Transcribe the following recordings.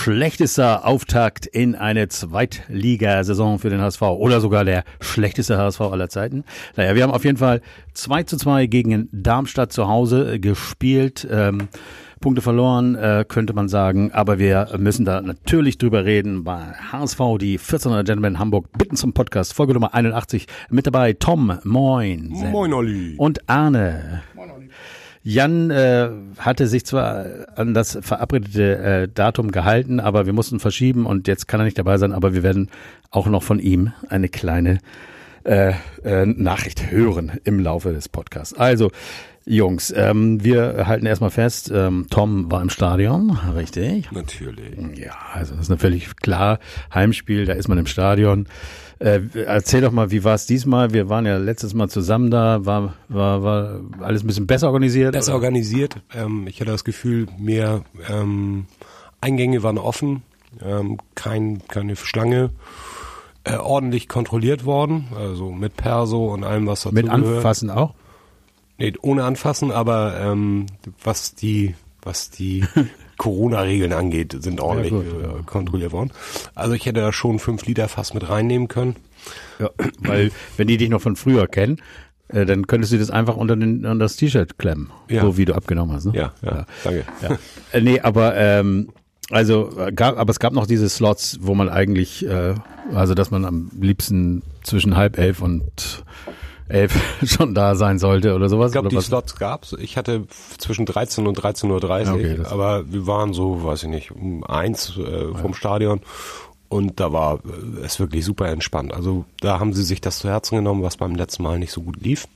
schlechtester Auftakt in eine Zweitligasaison für den HSV oder sogar der schlechteste HSV aller Zeiten. Naja, wir haben auf jeden Fall 2 zu 2 gegen Darmstadt zu Hause gespielt. Ähm, Punkte verloren, äh, könnte man sagen. Aber wir müssen da natürlich drüber reden. Bei HSV, die 1400 Gentlemen Hamburg, bitten zum Podcast. Folge Nummer 81. Mit dabei Tom, moin. Moin, Olli. Und Arne. Moin, Olli. Jan äh, hatte sich zwar an das verabredete äh, Datum gehalten, aber wir mussten verschieben und jetzt kann er nicht dabei sein, aber wir werden auch noch von ihm eine kleine äh, äh, Nachricht hören im Laufe des Podcasts. Also, Jungs, ähm, wir halten erstmal fest, ähm, Tom war im Stadion, richtig? Natürlich. Ja, also das ist natürlich klar, Heimspiel, da ist man im Stadion. Äh, erzähl doch mal, wie war es diesmal? Wir waren ja letztes Mal zusammen da, war, war, war alles ein bisschen besser organisiert? Besser oder? organisiert. Ähm, ich hatte das Gefühl, mehr ähm, Eingänge waren offen, ähm, kein, keine Schlange. Äh, ordentlich kontrolliert worden, also mit Perso und allem, was dazu Mit Anfassen auch? Nee, ohne anfassen, aber ähm, was die was die Corona-Regeln angeht, sind ordentlich ja, gut, äh, kontrolliert worden. Also ich hätte da schon fünf Liter fast mit reinnehmen können. Ja, weil wenn die dich noch von früher kennen, äh, dann könntest du das einfach unter, den, unter das T-Shirt klemmen, ja. so wie du abgenommen hast. Ne? Ja, ja, ja, danke. Ja. Äh, nee, aber ähm, also äh, gab, aber es gab noch diese Slots, wo man eigentlich, äh, also dass man am liebsten zwischen halb elf und elf schon da sein sollte oder sowas? Ich glaube, die was? Slots gab's. Ich hatte zwischen 13 und 13.30 Uhr, okay, aber wir waren so, weiß ich nicht, um eins äh, vom ja. Stadion und da war äh, es wirklich super entspannt. Also da haben sie sich das zu Herzen genommen, was beim letzten Mal nicht so gut lief.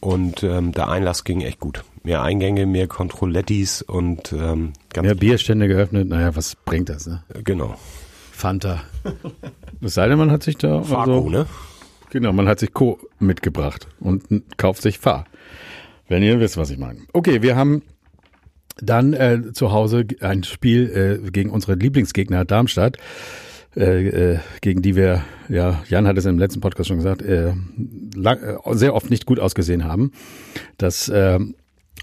Und ähm, der Einlass ging echt gut. Mehr Eingänge, mehr Controlettis und ähm, ganz mehr Bierstände geöffnet. Naja, was bringt das? Ne? Genau. Fanta. Es sei denn, man hat sich da Fargo, also, ne? Genau, man hat sich Co. mitgebracht und kauft sich Fahr. Wenn ihr wisst, was ich meine. Okay, wir haben dann äh, zu Hause ein Spiel äh, gegen unsere Lieblingsgegner Darmstadt, äh, äh, gegen die wir, ja, Jan hat es im letzten Podcast schon gesagt, äh, lang, äh, sehr oft nicht gut ausgesehen haben. Das äh,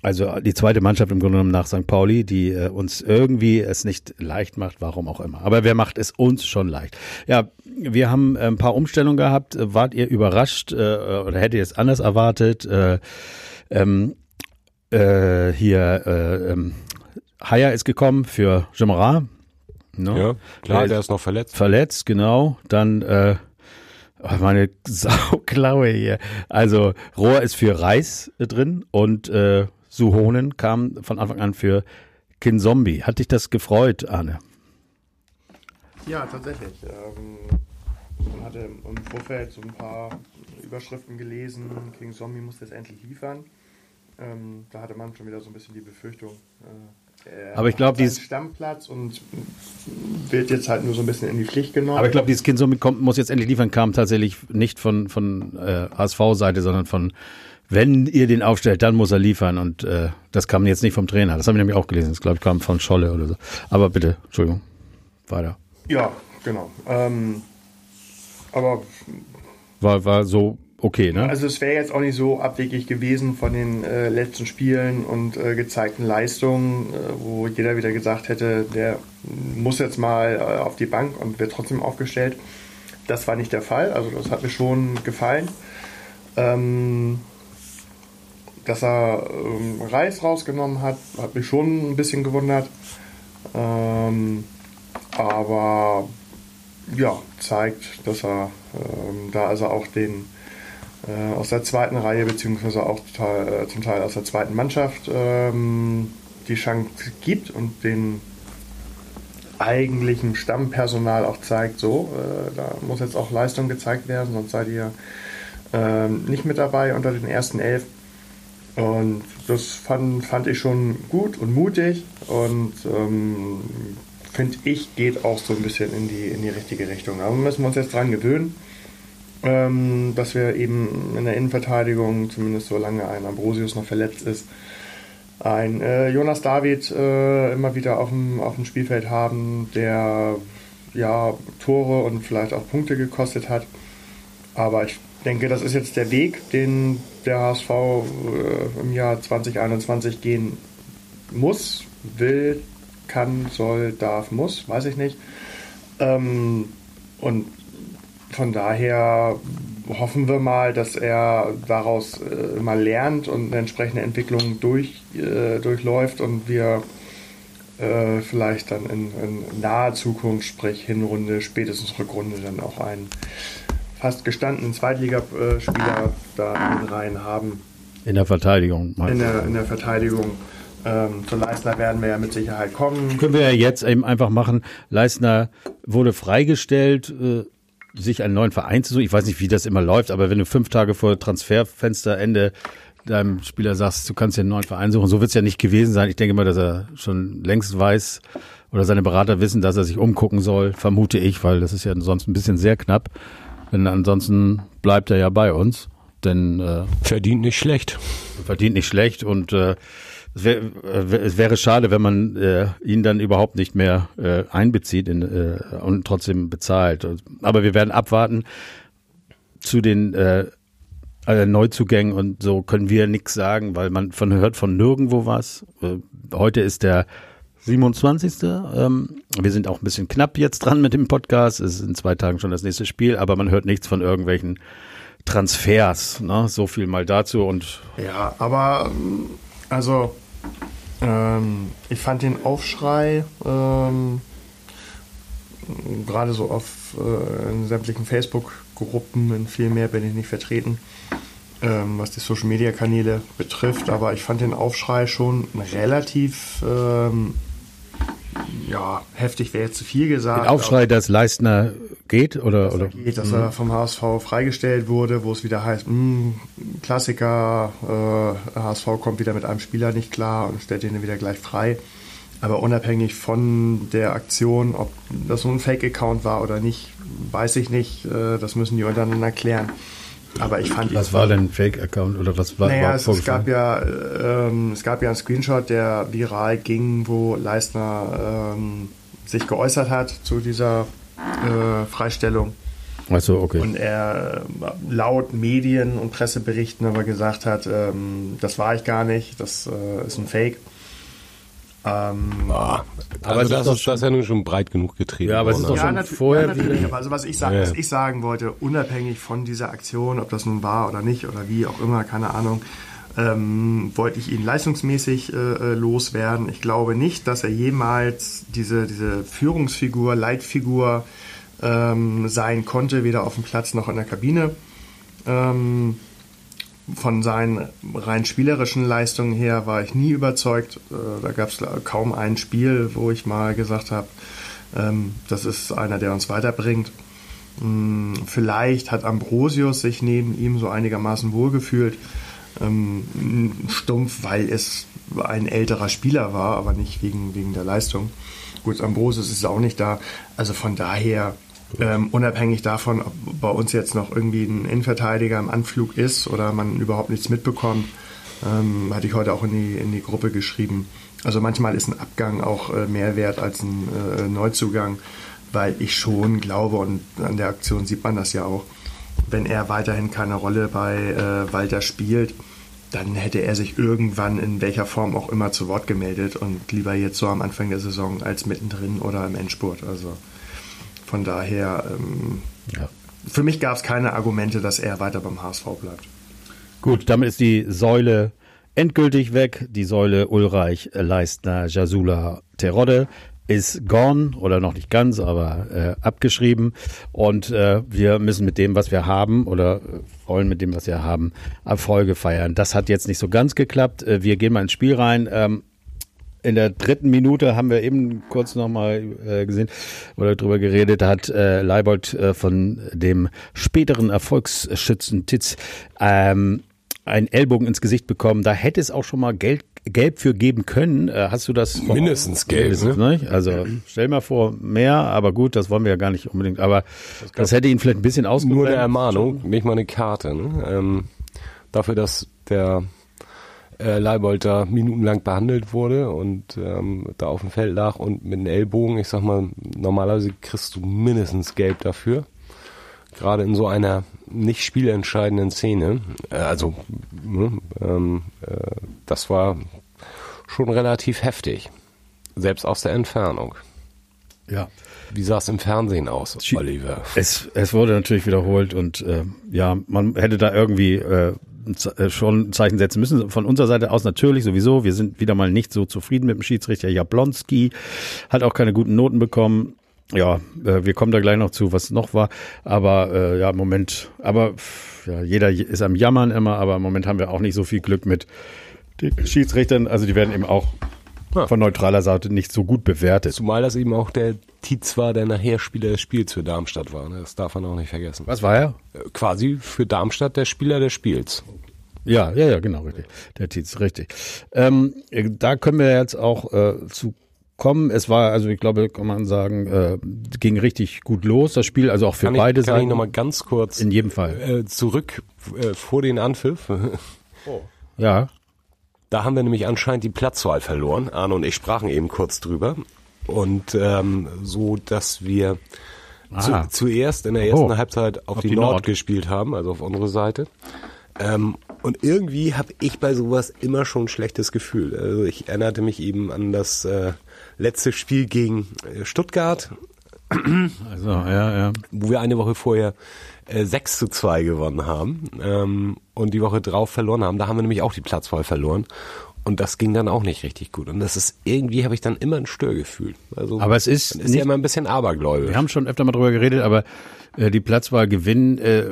also die zweite Mannschaft im Grunde genommen nach St. Pauli, die äh, uns irgendwie es nicht leicht macht, warum auch immer. Aber wer macht es uns schon leicht? Ja, wir haben äh, ein paar Umstellungen gehabt. Wart ihr überrascht äh, oder hättet ihr es anders erwartet? Äh, ähm, äh, hier äh, ähm, Haya ist gekommen für Jemara. No? Ne? Ja, klar, der ist noch verletzt. Verletzt, genau. Dann äh, oh, meine Sauklaue hier. Also Rohr ist für Reis drin und äh, Suhonen kam von Anfang an für Kinzombie. Hat dich das gefreut, Arne? Ja, tatsächlich. Ähm, man hatte im Vorfeld so ein paar Überschriften gelesen, King Zombie muss jetzt endlich liefern. Ähm, da hatte man schon wieder so ein bisschen die Befürchtung. Äh, aber ich glaube, dieses Stammplatz und wird jetzt halt nur so ein bisschen in die Pflicht genommen. Aber ich glaube, dieses Kind Zombie kommt, muss jetzt endlich liefern, kam tatsächlich nicht von von äh, HSV-Seite, sondern von wenn ihr den aufstellt, dann muss er liefern. Und äh, das kam jetzt nicht vom Trainer. Das habe ich nämlich auch gelesen. Das, glaube ich, kam von Scholle oder so. Aber bitte, Entschuldigung. Weiter. Ja, genau. Ähm, aber war, war so okay, ne? Also es wäre jetzt auch nicht so abwegig gewesen von den äh, letzten Spielen und äh, gezeigten Leistungen, äh, wo jeder wieder gesagt hätte, der muss jetzt mal äh, auf die Bank und wird trotzdem aufgestellt. Das war nicht der Fall. Also das hat mir schon gefallen. Ähm, dass er ähm, Reis rausgenommen hat, hat mich schon ein bisschen gewundert. Ähm, aber ja, zeigt, dass er ähm, da also auch den äh, aus der zweiten Reihe, beziehungsweise auch total, äh, zum Teil aus der zweiten Mannschaft ähm, die Chance gibt und den eigentlichen Stammpersonal auch zeigt, so, äh, da muss jetzt auch Leistung gezeigt werden, sonst seid ihr ähm, nicht mit dabei unter den ersten elf. Und das fand, fand ich schon gut und mutig und ähm, finde ich, geht auch so ein bisschen in die, in die richtige Richtung. Aber müssen wir uns jetzt dran gewöhnen, ähm, dass wir eben in der Innenverteidigung, zumindest solange ein Ambrosius noch verletzt ist, ein äh, Jonas David äh, immer wieder auf dem, auf dem Spielfeld haben, der ja Tore und vielleicht auch Punkte gekostet hat. Aber ich denke, das ist jetzt der Weg, den der HSV äh, im Jahr 2021 gehen muss, will kann, soll, darf, muss, weiß ich nicht. Ähm, und von daher hoffen wir mal, dass er daraus äh, mal lernt und eine entsprechende Entwicklung durch, äh, durchläuft und wir äh, vielleicht dann in, in, naher Zukunft, sprich Hinrunde, spätestens Rückrunde, dann auch einen fast gestandenen Zweitligaspieler da in rein haben. In der Verteidigung. In der, in der Verteidigung. Ähm, zu Leistner werden wir ja mit Sicherheit kommen. Können wir ja jetzt eben einfach machen. Leistner wurde freigestellt, äh, sich einen neuen Verein zu suchen. Ich weiß nicht, wie das immer läuft, aber wenn du fünf Tage vor Transferfensterende deinem Spieler sagst, du kannst dir einen neuen Verein suchen, so wird es ja nicht gewesen sein. Ich denke mal, dass er schon längst weiß oder seine Berater wissen, dass er sich umgucken soll, vermute ich, weil das ist ja sonst ein bisschen sehr knapp. Denn ansonsten bleibt er ja bei uns. Denn äh, verdient nicht schlecht. Verdient nicht schlecht und äh, es, wär, äh, es wäre schade, wenn man äh, ihn dann überhaupt nicht mehr äh, einbezieht in, äh, und trotzdem bezahlt. Aber wir werden abwarten zu den äh, äh, Neuzugängen und so können wir nichts sagen, weil man von hört von nirgendwo was. Äh, heute ist der 27. Ähm, wir sind auch ein bisschen knapp jetzt dran mit dem Podcast. Es ist in zwei Tagen schon das nächste Spiel, aber man hört nichts von irgendwelchen Transfers. Ne? So viel mal dazu und ja, aber also ähm, ich fand den Aufschrei ähm, gerade so auf äh, in sämtlichen Facebook-Gruppen, in viel mehr bin ich nicht vertreten, ähm, was die Social-Media-Kanäle betrifft, aber ich fand den Aufschrei schon relativ ähm, ja, heftig wäre jetzt zu viel gesagt. Den Aufschrei, dass Leistner geht oder dass oder er geht, dass mhm. er vom HSV freigestellt wurde, wo es wieder heißt, mh, hm, Klassiker, äh, HSV kommt wieder mit einem Spieler nicht klar und stellt ihn wieder gleich frei. Aber unabhängig von der Aktion, ob das so ein Fake-Account war oder nicht, weiß ich nicht. Äh, das müssen die untereinander klären. Aber ich fand Was war denn ein Fake-Account oder was war naja, es, es, gab ja, ähm, es gab ja einen Screenshot, der viral ging, wo Leistner ähm, sich geäußert hat zu dieser äh, Freistellung. Also okay. Und er äh, laut Medien und Presseberichten aber gesagt hat, ähm, das war ich gar nicht, das äh, ist ein Fake. Ähm, ah, aber also das, ist, das ist ja nun schon breit genug getrieben. Ja, aber es ist doch schon vorher. Ja, also was ich, sag, ja. was ich sagen wollte, unabhängig von dieser Aktion, ob das nun war oder nicht oder wie auch immer, keine Ahnung, ähm, wollte ich ihn leistungsmäßig äh, äh loswerden. Ich glaube nicht, dass er jemals diese, diese Führungsfigur, Leitfigur ähm, sein konnte, weder auf dem Platz noch in der Kabine. Ähm, von seinen rein spielerischen Leistungen her war ich nie überzeugt. Äh, da gab es kaum ein Spiel, wo ich mal gesagt habe, ähm, das ist einer, der uns weiterbringt. Hm, vielleicht hat Ambrosius sich neben ihm so einigermaßen wohlgefühlt. Ähm, stumpf, weil es ein älterer Spieler war, aber nicht wegen, wegen der Leistung. Gut, Ambrosius ist auch nicht da. Also von daher ähm, unabhängig davon, ob bei uns jetzt noch irgendwie ein Innenverteidiger im Anflug ist oder man überhaupt nichts mitbekommt, ähm, hatte ich heute auch in die, in die Gruppe geschrieben. Also manchmal ist ein Abgang auch äh, mehr wert als ein äh, Neuzugang, weil ich schon glaube, und an der Aktion sieht man das ja auch, wenn er weiterhin keine Rolle bei äh, Walter spielt, dann hätte er sich irgendwann in welcher Form auch immer zu Wort gemeldet und lieber jetzt so am Anfang der Saison als mittendrin oder im Endspurt. Also von daher, ähm, ja. für mich gab es keine Argumente, dass er weiter beim HSV bleibt. Gut, damit ist die Säule endgültig weg. Die Säule Ulreich, Leistner, Jasula, Terodde ist gone oder noch nicht ganz, aber äh, abgeschrieben. Und äh, wir müssen mit dem, was wir haben oder wollen mit dem, was wir haben, Erfolge feiern. Das hat jetzt nicht so ganz geklappt. Äh, wir gehen mal ins Spiel rein. Ähm, in der dritten Minute haben wir eben kurz nochmal äh, gesehen oder drüber geredet, hat äh, Leibold äh, von dem späteren Erfolgsschützen Titz ähm, einen Ellbogen ins Gesicht bekommen. Da hätte es auch schon mal Geld, gelb für geben können. Hast du das? Mindestens gelb. Mindestens, ne? Also stell mal vor, mehr, aber gut, das wollen wir ja gar nicht unbedingt. Aber das, das hätte ihn vielleicht ein bisschen ausgeblendet. Nur eine Ermahnung, nicht mal eine Karte. Ne? Ähm, dafür, dass der äh, Leibold da minutenlang behandelt wurde und ähm, da auf dem Feld lag und mit einem Ellbogen, ich sag mal, normalerweise kriegst du mindestens gelb dafür. Gerade in so einer nicht spielentscheidenden Szene. Äh, also, ne, ähm, äh, das war schon relativ heftig. Selbst aus der Entfernung. Ja. Wie sah es im Fernsehen aus, Oliver? Es, es wurde natürlich wiederholt und äh, ja, man hätte da irgendwie äh, schon ein Zeichen setzen müssen. Von unserer Seite aus natürlich sowieso. Wir sind wieder mal nicht so zufrieden mit dem Schiedsrichter Jablonski. Hat auch keine guten Noten bekommen. Ja, äh, wir kommen da gleich noch zu, was noch war. Aber äh, ja, im Moment, aber ja, jeder ist am Jammern immer, aber im Moment haben wir auch nicht so viel Glück mit den Schiedsrichtern. Also die werden eben auch Ja. von neutraler Seite nicht so gut bewertet. Zumal das eben auch der Tietz war, der nachher Spieler des Spiels für Darmstadt war. ne? Das darf man auch nicht vergessen. Was war er? Äh, Quasi für Darmstadt der Spieler des Spiels. Ja, ja, ja, genau, richtig. Der Tietz, richtig. Ähm, da können wir jetzt auch äh, zu kommen. Es war, also ich glaube, kann man sagen, äh, ging richtig gut los, das Spiel, also auch für Kann ich, beide kann ich Seiten. nochmal ganz kurz In jedem Fall. äh, zurück äh, vor den Anpfiff. Ja. Da haben wir nämlich anscheinend die Platzwahl verloren. Arne und ich sprachen eben kurz drüber. Und ähm, so, dass wir zu, Aha. zuerst in der ersten Oh. Halbzeit auf, Auf die, die Nord, Nord. gespielt haben, also auf unsere Seite. Ähm, und irgendwie habe ich bei sowas immer schon ein schlechtes Gefühl. Also ich erinnerte mich eben an das äh, letzte Spiel gegen äh, Stuttgart, Also, ja, ja. wo wir eine Woche vorher äh, 6 zu 2 gewonnen haben ähm, und die Woche drauf verloren haben. Da haben wir nämlich auch die Platzwahl verloren. Und das ging dann auch nicht richtig gut. Und das ist, irgendwie habe ich dann immer ein Störgefühl. Also, Aber es ist ist nicht- ja immer ein bisschen abergläubisch. Wir haben schon öfter mal drüber geredet, aber äh, die Platzwahl gewinnen, äh,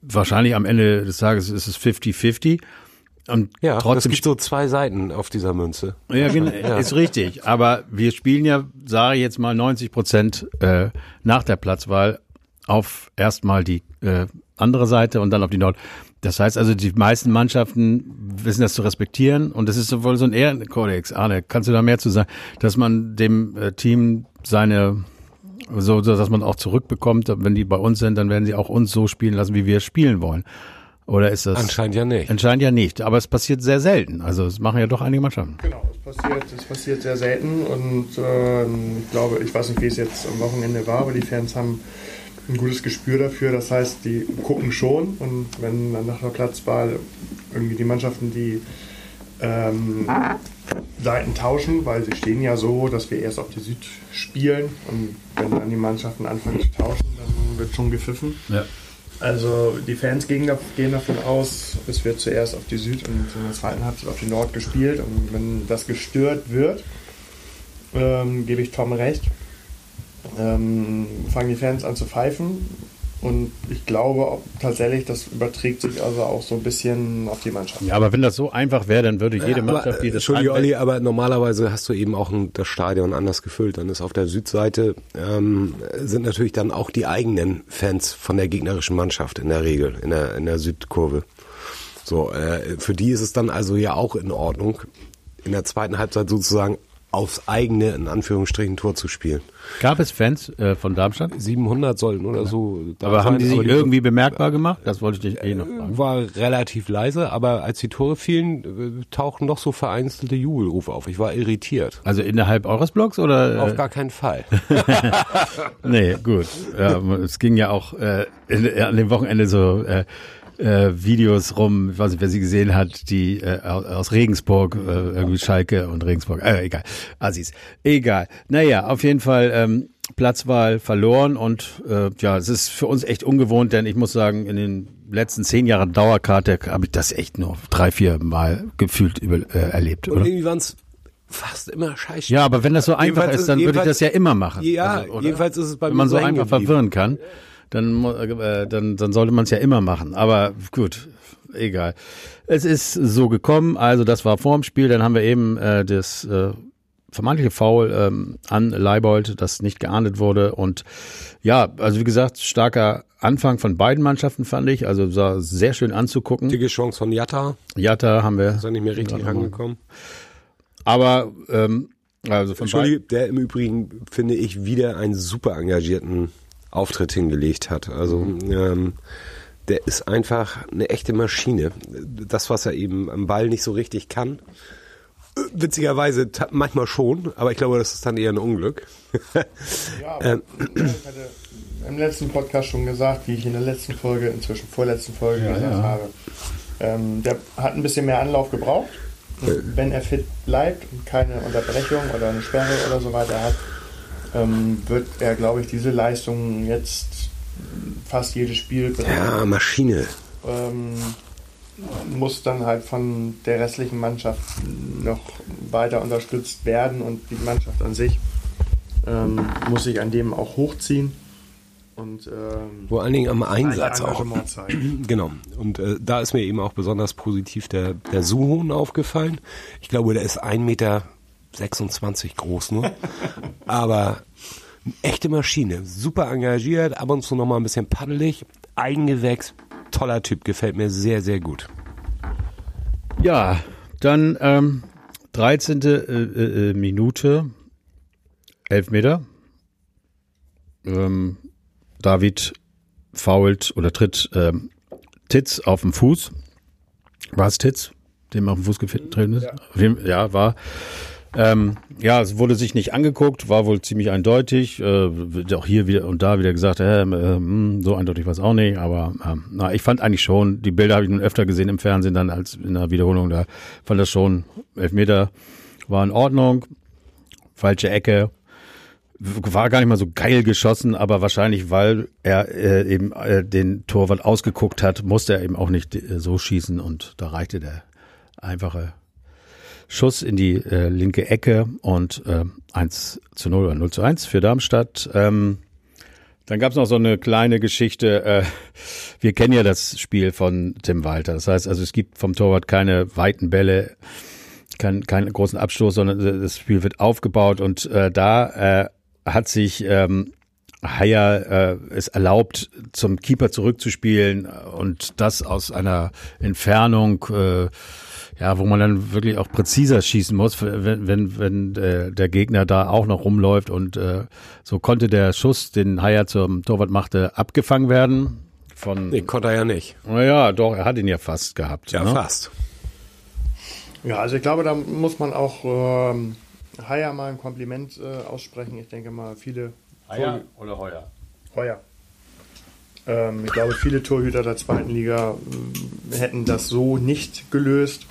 wahrscheinlich am Ende des Tages ist es 50-50. Und ja, trotzdem es gibt so zwei Seiten auf dieser Münze. Ja, genau, ist richtig. Aber wir spielen ja, sage ich jetzt mal, 90 Prozent äh, nach der Platzwahl auf erstmal die äh, andere Seite und dann auf die Nord. Das heißt also, die meisten Mannschaften wissen das zu respektieren und das ist wohl so ein Ehrenkodex. Arne, kannst du da mehr zu sagen, dass man dem äh, Team seine so, so, dass man auch zurückbekommt, wenn die bei uns sind, dann werden sie auch uns so spielen lassen, wie wir spielen wollen. Oder ist das? Anscheinend ja nicht. Anscheinend ja nicht. Aber es passiert sehr selten. Also es machen ja doch einige Mannschaften. Genau, es passiert, es passiert sehr selten und ähm, ich glaube, ich weiß nicht, wie es jetzt am Wochenende war, aber die Fans haben ein gutes Gespür dafür. Das heißt, die gucken schon und wenn dann nach der Platzwahl irgendwie die Mannschaften, die ähm, Seiten tauschen, weil sie stehen ja so, dass wir erst auf die Süd spielen und wenn dann die Mannschaften anfangen zu tauschen, dann wird schon gepfiffen. Ja. Also die Fans gehen, da- gehen davon aus, es wird zuerst auf die Süd und in der zweiten Halbzeit auf die Nord gespielt. Und wenn das gestört wird, ähm, gebe ich Tom recht, ähm, fangen die Fans an zu pfeifen. Und ich glaube tatsächlich, das überträgt sich also auch so ein bisschen auf die Mannschaft. Ja, aber wenn das so einfach wäre, dann würde jede aber, Mannschaft, die äh, das Entschuldige, Olli, aber normalerweise hast du eben auch ein, das Stadion anders gefüllt. Dann ist auf der Südseite ähm, sind natürlich dann auch die eigenen Fans von der gegnerischen Mannschaft in der Regel, in der, in der Südkurve. So, äh, für die ist es dann also ja auch in Ordnung, in der zweiten Halbzeit sozusagen aufs eigene, in Anführungsstrichen, Tor zu spielen. Gab es Fans äh, von Darmstadt? 700 sollten oder so. da Aber haben die sich irgendwie bemerkbar gemacht? Das wollte ich dich eh noch fragen. war relativ leise, aber als die Tore fielen, äh, tauchten doch so vereinzelte Jubelrufe auf. Ich war irritiert. Also innerhalb eures Blogs oder? Auf Äh, gar keinen Fall. nee, gut. Ja, es ging ja auch äh, an dem Wochenende so äh, äh, Videos rum, ich weiß nicht, wer sie gesehen hat, die äh, aus Regensburg, äh, irgendwie Schalke und Regensburg, äh, egal, Assis, egal. Naja, auf jeden Fall ähm, Platzwahl verloren und äh, ja, es ist für uns echt ungewohnt, denn ich muss sagen, in den letzten zehn Jahren Dauerkarte habe ich das echt nur drei, vier Mal gefühlt über, äh, erlebt, Und oder? irgendwie waren es fast immer scheiße. Ja, aber wenn das so einfach Jedenfalls ist, dann würde ich das ja immer machen. Ja, Also, jedenfalls ist es bei Wenn mir man so hängen einfach verwirren kann, dann, mu- äh, dann, dann sollte man es ja immer machen. Aber gut, egal. Es ist so gekommen, also das war vorm Spiel, dann haben wir eben äh, das äh, vermeintliche Foul ähm, an Leibold, das nicht geahndet wurde. Und ja, also wie gesagt, starker Anfang von beiden Mannschaften fand ich. Also sah sehr schön anzugucken. Dicke Chance von Jatta, Jatta haben wir. ist er nicht mehr richtig rangekommen. Aber ähm, also von beiden. Entschuldige, der im Übrigen, finde ich, wieder einen super engagierten Auftritt hingelegt hat. Also ähm, der ist einfach eine echte Maschine. Das, was er eben am Ball nicht so richtig kann. äh, Witzigerweise manchmal schon, aber ich glaube, das ist dann eher ein Unglück. Ja, aber ich hatte im letzten Podcast schon gesagt, wie ich in der letzten Folge, inzwischen vorletzten Folge gesagt ja. habe. Ähm, der hat ein bisschen mehr Anlauf gebraucht. wenn er fit bleibt und keine Unterbrechung oder eine Sperre oder so weiter hat, ähm, wird er, glaube ich, diese Leistung jetzt fast jedes Spiel. Ja, Maschine. Ähm, muss dann halt von der restlichen Mannschaft noch weiter unterstützt werden und die Mannschaft an sich ähm, muss sich an dem auch hochziehen. Und, ähm, Vor allen Dingen am Einsatz auch. Genau. Und äh, da ist mir eben auch besonders positiv der, der Suhon aufgefallen. Ich glaube, der ist 1,26 Meter groß nur. Aber echte Maschine. Super engagiert, ab und zu nochmal ein bisschen paddelig. Eigengewächs. Toller Typ. Gefällt mir sehr, sehr gut. Ja, dann ähm, 13. Äh, äh, äh, Minute. 11 Meter. Ähm, David fault oder tritt ähm, Titz auf den Fuß. War es Titz, dem auf den Fuß getreten ist? Ja, ja war. Ähm, ja, es wurde sich nicht angeguckt, war wohl ziemlich eindeutig. Äh, auch hier wieder und da wieder gesagt, äh, äh, so eindeutig war es auch nicht. Aber äh, na, ich fand eigentlich schon, die Bilder habe ich nun öfter gesehen im Fernsehen dann als in der Wiederholung. Da fand das schon, Elfmeter war in Ordnung. Falsche Ecke, war gar nicht mal so geil geschossen, aber wahrscheinlich, weil er äh, eben äh, den Torwart ausgeguckt hat, musste er eben auch nicht äh, so schießen und da reichte der einfache Schuss in die äh, linke Ecke und äh, 1 zu 0 oder 0 zu 1 für Darmstadt. Ähm, dann gab es noch so eine kleine Geschichte. Äh, wir kennen ja das Spiel von Tim Walter. Das heißt also, es gibt vom Torwart keine weiten Bälle, keinen keinen großen Abstoß, sondern das Spiel wird aufgebaut und äh, da äh, hat sich ähm, Haier äh, es erlaubt, zum Keeper zurückzuspielen und das aus einer Entfernung, äh, ja, wo man dann wirklich auch präziser schießen muss, wenn, wenn, wenn äh, der Gegner da auch noch rumläuft. Und äh, so konnte der Schuss, den Haier zum Torwart machte, abgefangen werden. Von, nee, konnte er ja nicht. Naja, doch, er hat ihn ja fast gehabt. Ja, ne? fast. Ja, also ich glaube, da muss man auch ähm, Haier mal ein Kompliment äh, aussprechen. Ich denke mal, viele. Haier oder Heuer? Heuer. Ähm, ich glaube, viele Torhüter der zweiten Liga äh, hätten das so nicht gelöst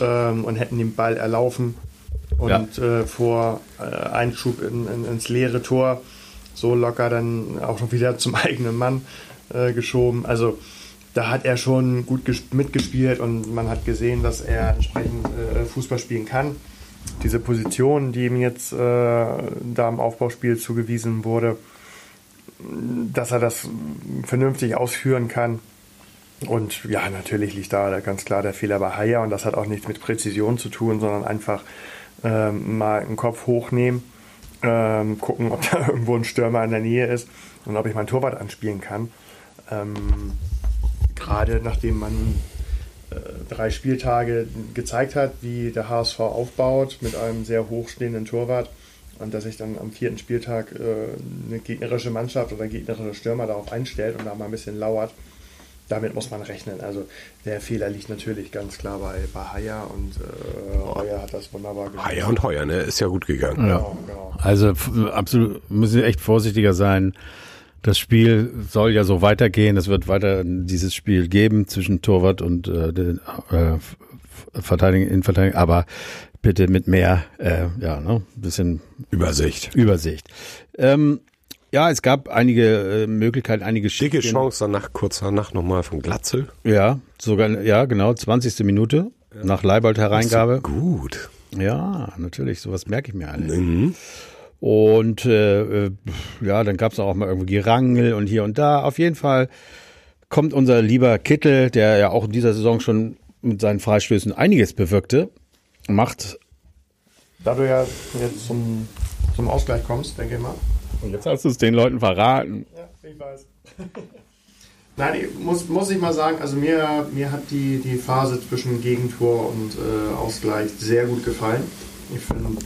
ähm, und hätten den Ball erlaufen und ja. äh, vor äh, Einschub in, in, ins leere Tor so locker dann auch noch wieder zum eigenen Mann äh, geschoben. Also da hat er schon gut mitgespielt und man hat gesehen, dass er entsprechend äh, Fußball spielen kann diese Position, die ihm jetzt äh, da im Aufbauspiel zugewiesen wurde, dass er das vernünftig ausführen kann. Und ja, natürlich liegt da ganz klar der Fehler bei Haier und das hat auch nichts mit Präzision zu tun, sondern einfach ähm, mal einen Kopf hochnehmen, ähm, gucken, ob da irgendwo ein Stürmer in der Nähe ist und ob ich meinen Torwart anspielen kann. Ähm, Gerade nachdem man äh, drei Spieltage gezeigt hat, wie der HSV aufbaut mit einem sehr hochstehenden Torwart und dass sich dann am vierten Spieltag äh, eine gegnerische Mannschaft oder ein gegnerischer Stürmer darauf einstellt und da mal ein bisschen lauert. Damit muss man rechnen. Also der Fehler liegt natürlich ganz klar bei, bei Haier und äh, Heuer hat das wunderbar gemacht. Haier und Heuer, ne? Ist ja gut gegangen. Ja. Genau, genau. Also absolut müssen wir echt vorsichtiger sein das Spiel soll ja so weitergehen. Es wird weiter dieses Spiel geben zwischen Torwart und äh, den äh, Verteidigung, Innenverteidigung, aber bitte mit mehr, äh, ja, ne, bisschen Übersicht. Übersicht. Ähm, ja, es gab einige äh, Möglichkeiten, einige Schicke Chance danach, kurz danach nochmal von Glatzel. Ja, sogar, ja, genau, 20. Minute ja. nach Leibold Hereingabe. Gut. Ja, natürlich, sowas merke ich mir alle. Mhm. Und äh, äh, ja, dann gab es auch mal irgendwie Gerangel und hier und da. Auf jeden Fall kommt unser lieber Kittel, der ja auch in dieser Saison schon mit seinen Freistößen einiges bewirkte, macht. Da du ja jetzt zum, zum Ausgleich kommst, denke ich mal. Und jetzt hast du es den Leuten verraten. Ja, ich weiß. Nein, ich muss, muss ich mal sagen, also mir, mir hat die, die Phase zwischen Gegentor und äh, Ausgleich sehr gut gefallen. Ich finde,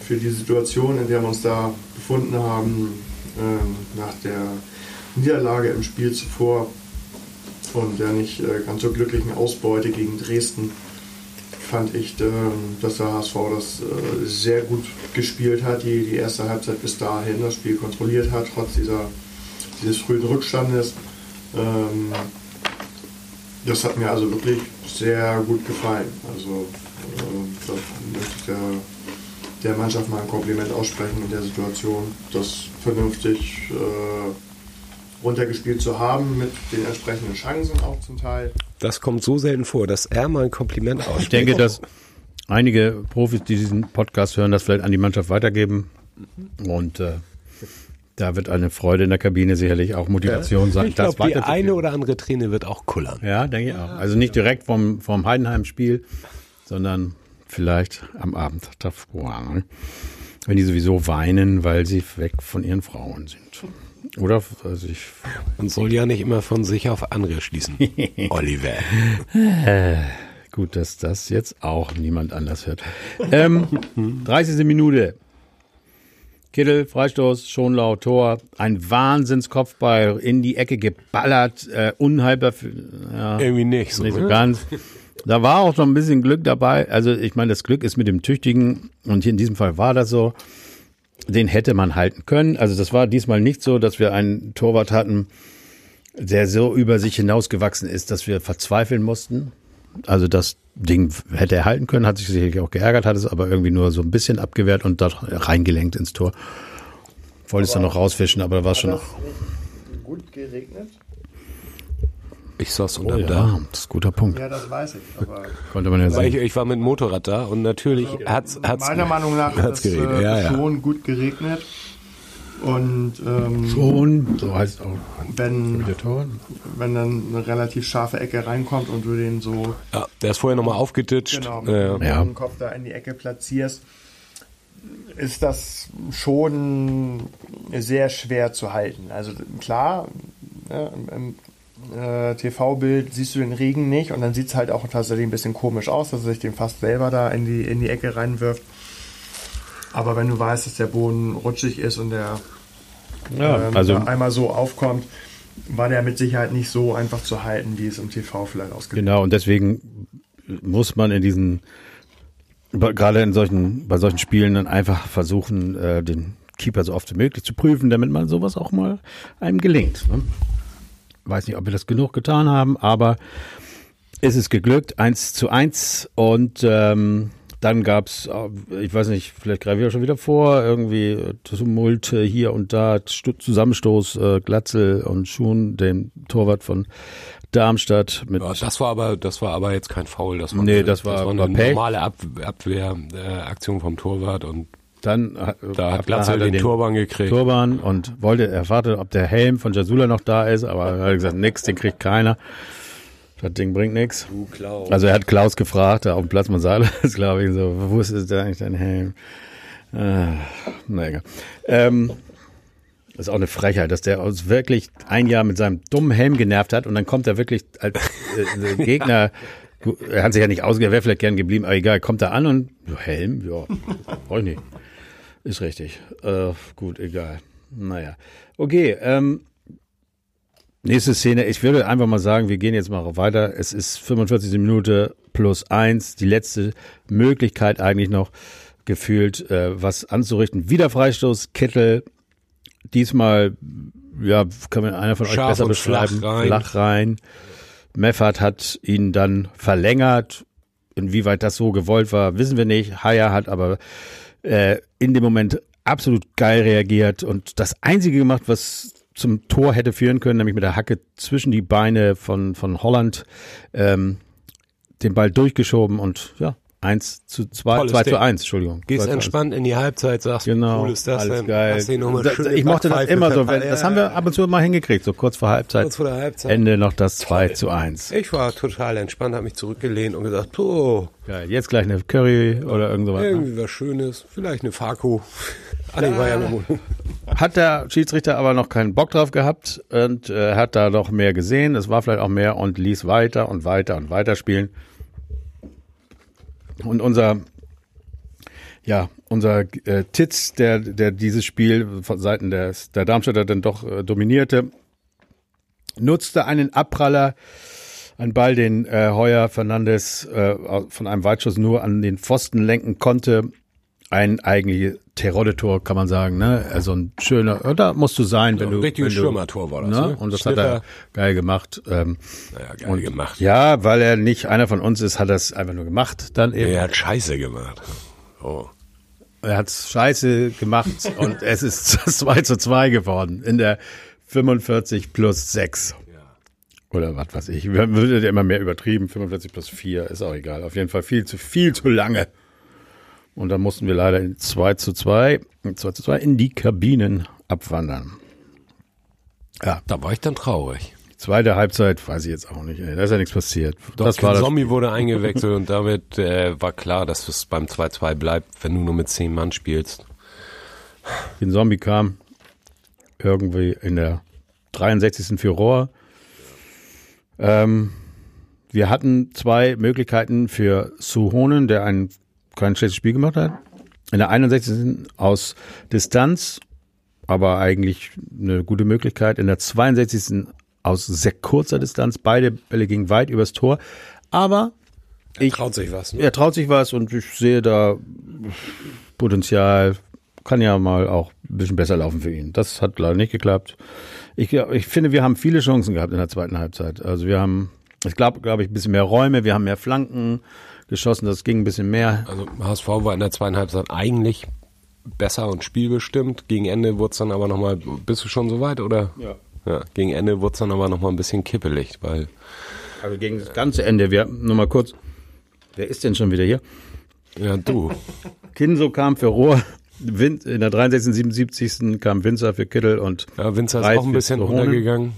für die Situation, in der wir uns da befunden haben, ähm, nach der Niederlage im Spiel zuvor und der nicht äh, ganz so glücklichen Ausbeute gegen Dresden, fand ich, äh, dass der HSV das äh, sehr gut gespielt hat, die, die erste Halbzeit bis dahin das Spiel kontrolliert hat, trotz dieser, dieses frühen Rückstandes. Ähm, das hat mir also wirklich sehr gut gefallen. Also da möchte ich der, der Mannschaft mal ein Kompliment aussprechen in der Situation, das vernünftig äh, runtergespielt zu haben mit den entsprechenden Chancen auch zum Teil. Das kommt so selten vor, dass er mal ein Kompliment ausspricht. Ich denke, dass einige Profis, die diesen Podcast hören, das vielleicht an die Mannschaft weitergeben. Und äh, da wird eine Freude in der Kabine sicherlich auch Motivation sein. Ich glaube, die eine oder andere Träne wird auch kullern. Ja, denke ich auch. Also nicht direkt vom, vom Heidenheim-Spiel, sondern vielleicht am Abend davor. Ne? Wenn die sowieso weinen, weil sie weg von ihren Frauen sind. Oder also ich. Man soll ja nicht immer von sich auf andere schließen. Oliver. Äh, gut, dass das jetzt auch niemand anders hört. Ähm, 30. Minute. Kittel, Freistoß, Schonlau, Tor, ein Wahnsinnskopfball in die Ecke geballert, äh, unhaltbar, ja, irgendwie nicht so, nicht so ganz. Da war auch noch ein bisschen Glück dabei. Also ich meine, das Glück ist mit dem Tüchtigen und hier in diesem Fall war das so. Den hätte man halten können. Also das war diesmal nicht so, dass wir einen Torwart hatten, der so über sich hinausgewachsen ist, dass wir verzweifeln mussten. Also das Ding hätte er halten können, hat sich sicherlich auch geärgert, hat es aber irgendwie nur so ein bisschen abgewehrt und dort reingelenkt ins Tor. Wollte es dann noch rausfischen, aber da war es schon noch. Gut geregnet? Ich saß unter oh, ja, da. Das ist ein guter Punkt. Ja, das weiß ich. Aber Konnte man ja sehen. ich, ich war mit dem Motorrad da und natürlich hat's, hat's meiner Meinung nach hat hat's es geregnet. äh, Ja, ja. schon gut geregnet. Und ähm, Schon, so heißt auch wenn, wenn dann eine relativ scharfe Ecke reinkommt und du den so Ja, der ist vorher nochmal aufgetitscht. genau, mit Ja. dem Ja. Kopf da in die Ecke platzierst, ist das schon sehr schwer zu halten. Also klar, ja, im, im äh, TV-Bild siehst du den Regen nicht und dann sieht es halt auch tatsächlich ein bisschen komisch aus, dass er sich den fast selber da in die, in die Ecke reinwirft. Aber wenn du weißt, dass der Boden rutschig ist und der Ja, ähm, also einmal so aufkommt, war der mit Sicherheit nicht so einfach zu halten, wie es im TV vielleicht ausgesehen Genau, und deswegen muss man in diesen, gerade in solchen, bei solchen Spielen dann einfach versuchen, äh, den Keeper so oft wie möglich zu prüfen, damit man sowas auch mal einem gelingt. Ne? Weiß nicht, ob wir das genug getan haben, aber es ist geglückt, eins zu eins und ähm, dann gab's, äh, ich weiß nicht, vielleicht greife ich auch schon wieder vor, irgendwie Tumult hier und da, Zusammenstoß, äh, Glatzel und Schuhn, dem Torwart von Darmstadt mit Ja, das war aber, das war aber jetzt kein Foul. Das war, Nee, das war- eine war Pech. normale Ab Abwehraktion äh, vom Torwart und Dann hat, da hat Glatzel er den Turban gekriegt. Turban und wollte, er wartete, ob der Helm von Jasula noch da ist, aber er hat gesagt, nix, den kriegt keiner. Das Ding bringt Klaus. Also er hat Klaus gefragt, da auf dem Platz, man sah das, glaube ich, so, wo ist denn eigentlich dein Helm? Ah, na egal. Ähm, das ist auch eine Frechheit, dass der uns wirklich ein Jahr mit seinem dummen Helm genervt hat und dann kommt er wirklich als äh, Gegner, Gut, er hat sich ja nicht ausgewählt, wäre vielleicht gern geblieben, aber egal, kommt er an und Helm, ja, brauch ich nicht. Ist richtig. Äh, gut, egal. Naja. Okay, ähm, nächste Szene. Ich würde einfach mal sagen, wir gehen jetzt mal weiter. Es ist 45. Minute plus eins. Die letzte Möglichkeit eigentlich noch gefühlt, äh, was anzurichten. Wieder Freistoß, Kittel. Diesmal, ja, kann mir einer von euch Scharf besser und flach beschreiben. rein. Flach rein. Meffert hat ihn dann verlängert. Inwieweit das so gewollt war, wissen wir nicht. Haya hat aber äh, in dem Moment absolut geil reagiert und das Einzige gemacht, was zum Tor hätte führen können, nämlich mit der Hacke zwischen die Beine von, von Holland ähm, den Ball durchgeschoben und ja, eins zu zwei, Tolles zwei zu Ding. eins, Entschuldigung. Gehst entspannt in die Halbzeit, sagst, Genau, wie cool ist das alles denn? geil. Du schöne ich mochte das immer so, wenn, das haben wir ab und zu mal hingekriegt, so kurz vor Halbzeit. Kurz vor der Halbzeit. Ende noch das 2 zu 1. Ich war total entspannt, habe mich zurückgelehnt und gesagt, oh, Geil. Jetzt gleich eine Curry oder irgend sowas. Ne? irgendwie was Schönes, vielleicht eine Farko. Ah, ja nur. Hat der Schiedsrichter aber noch keinen Bock drauf gehabt und äh, hat da noch mehr gesehen. Es war vielleicht auch mehr und ließ weiter und weiter und weiter spielen. Und unser, ja, unser äh, Titz, der, der dieses Spiel von Seiten des, der Darmstädter dann doch äh, dominierte, nutzte einen Abpraller, einen Ball, den äh, Heuer Fernandes äh, von einem Weitschuss nur an den Pfosten lenken konnte. Ein eigentliches Terodde-Tor, kann man sagen, ne? Also ein schöner, da musst du sein, wenn ja, du. Richtiges Stürmertor war das, ne? ne? Und das Schlitter. hat er geil gemacht. Ähm, naja, geil und, gemacht. Ja, weil er nicht einer von uns ist, hat er es einfach nur gemacht. Dann eben. Er hat Scheiße gemacht. Oh. Er hat Scheiße gemacht und es ist 2 zu 2 geworden in der 45 plus 6. Oder was weiß ich. Wir wird ja immer mehr übertrieben. 45 plus 4 ist auch egal. Auf jeden Fall viel zu, viel zu lange. Und dann mussten wir leider in 2 zu 2, 2 zu 2 in die Kabinen abwandern. Ja. Da war ich dann traurig. Zweite Halbzeit weiß ich jetzt auch nicht. Da ist ja nichts passiert. Doch, das war Zombie wurde eingewechselt und damit äh, war klar, dass es beim 2-2 bleibt, wenn du nur mit 10 Mann spielst. Den Zombie kam irgendwie in der 63. für Rohr. Ähm, wir hatten zwei Möglichkeiten für Suhonen, der ein kein schlechtes Spiel gemacht hat. In der 61. aus Distanz, aber eigentlich eine gute Möglichkeit. In der 62. aus sehr kurzer Distanz. Beide Bälle gingen weit übers Tor. Aber er traut sich was. Ne? Er traut sich was und ich sehe da Potenzial. Kann ja mal auch ein bisschen besser laufen für ihn. Das hat leider nicht geklappt. Ich, ich finde, wir haben viele Chancen gehabt in der zweiten Halbzeit. Also wir haben, ich glaube, glaube ich, ein bisschen mehr Räume, wir haben mehr Flanken geschossen, das ging ein bisschen mehr. Also HSV war in der zweiten Halbzeit eigentlich besser und spielbestimmt. Gegen Ende wurde es dann aber nochmal, bist du schon so weit oder? Ja. Ja, gegen Ende wurde es dann aber nochmal ein bisschen kippelig, weil. Also gegen das ganze Ende, wir, nur mal kurz, wer ist denn schon wieder hier? Ja, du. Kinso kam für Rohr, in der 63. 77. kam Winzer für Kittel und. Ja, Winzer ist auch ein bisschen runtergegangen.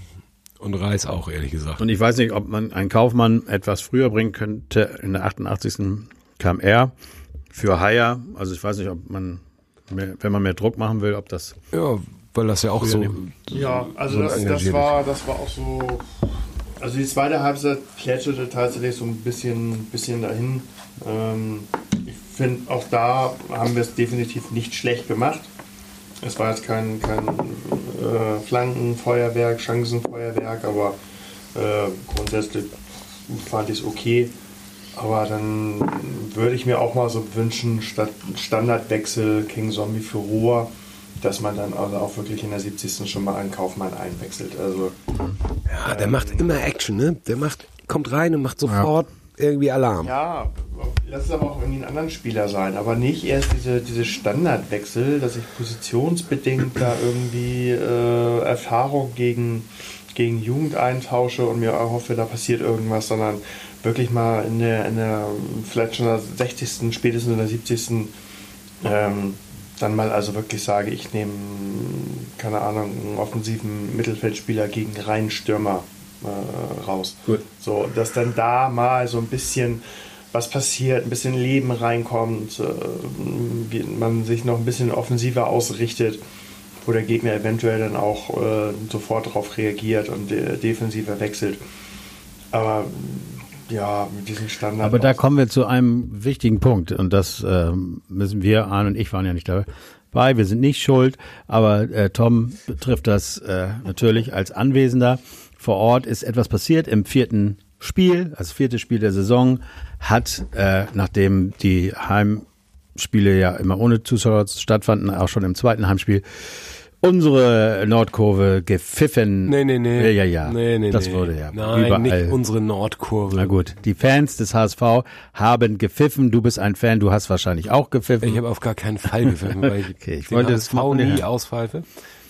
Und Reis auch, ehrlich gesagt. Und ich weiß nicht, ob man einen Kaufmann etwas früher bringen könnte. In der 88. kam er für Haier. Also ich weiß nicht, ob man, mehr, wenn man mehr Druck machen will, ob das. Ja, weil das ja auch so. Ja, also so das, das, war, das war auch so. Also die zweite Halbzeit plätscherte tatsächlich so ein bisschen, bisschen dahin. Ähm, ich finde, auch da haben wir es definitiv nicht schlecht gemacht. Es war jetzt kein, kein äh, Flankenfeuerwerk, Chancenfeuerwerk, aber äh, grundsätzlich fand ich es okay. Aber dann würde ich mir auch mal so wünschen, statt Standardwechsel King Zombie für Rohr, dass man dann also auch wirklich in der 70. schon mal einen Kaufmann einwechselt. Also, ja, der ähm, macht immer Action, ne? Der macht, kommt rein und macht sofort ja. irgendwie Alarm. Ja, Lass es aber auch irgendwie ein anderer Spieler sein, aber nicht erst diese, diese Standardwechsel, dass ich positionsbedingt da irgendwie äh, Erfahrung gegen, gegen Jugend eintausche und mir hoffe, da passiert irgendwas, sondern wirklich mal in der, in der vielleicht schon der 60., spätestens in der 70. Ähm, dann mal also wirklich sage, ich nehme, keine Ahnung, einen offensiven Mittelfeldspieler gegen reinen Stürmer äh, raus. Gut. So, dass dann da mal so ein bisschen was passiert, ein bisschen Leben reinkommt, äh, man sich noch ein bisschen offensiver ausrichtet, wo der Gegner eventuell dann auch äh, sofort darauf reagiert und äh, defensiver wechselt. Aber ja, mit diesem Standard. Aber da kommen wir zu einem wichtigen Punkt und das äh, müssen wir, Arne und ich waren ja nicht dabei, wir sind nicht schuld, aber äh, Tom betrifft das äh, natürlich als Anwesender. Vor Ort ist etwas passiert im vierten Spiel, das vierte Spiel der Saison, hat, äh, nachdem die Heimspiele ja immer ohne Zuschauer stattfanden, auch schon im zweiten Heimspiel, unsere Nordkurve gepfiffen. Nee, nee, nee. Ja, ja, ja. Nee, nee, das nee. wurde ja Nein, überall. nicht unsere Nordkurve. Na gut, die Fans des HSV haben gepfiffen. Du bist ein Fan, du hast wahrscheinlich auch gepfiffen. Ich habe auf gar keinen Fall gepfiffen, weil ich, okay, ich wollte HSV das nie auspfeife.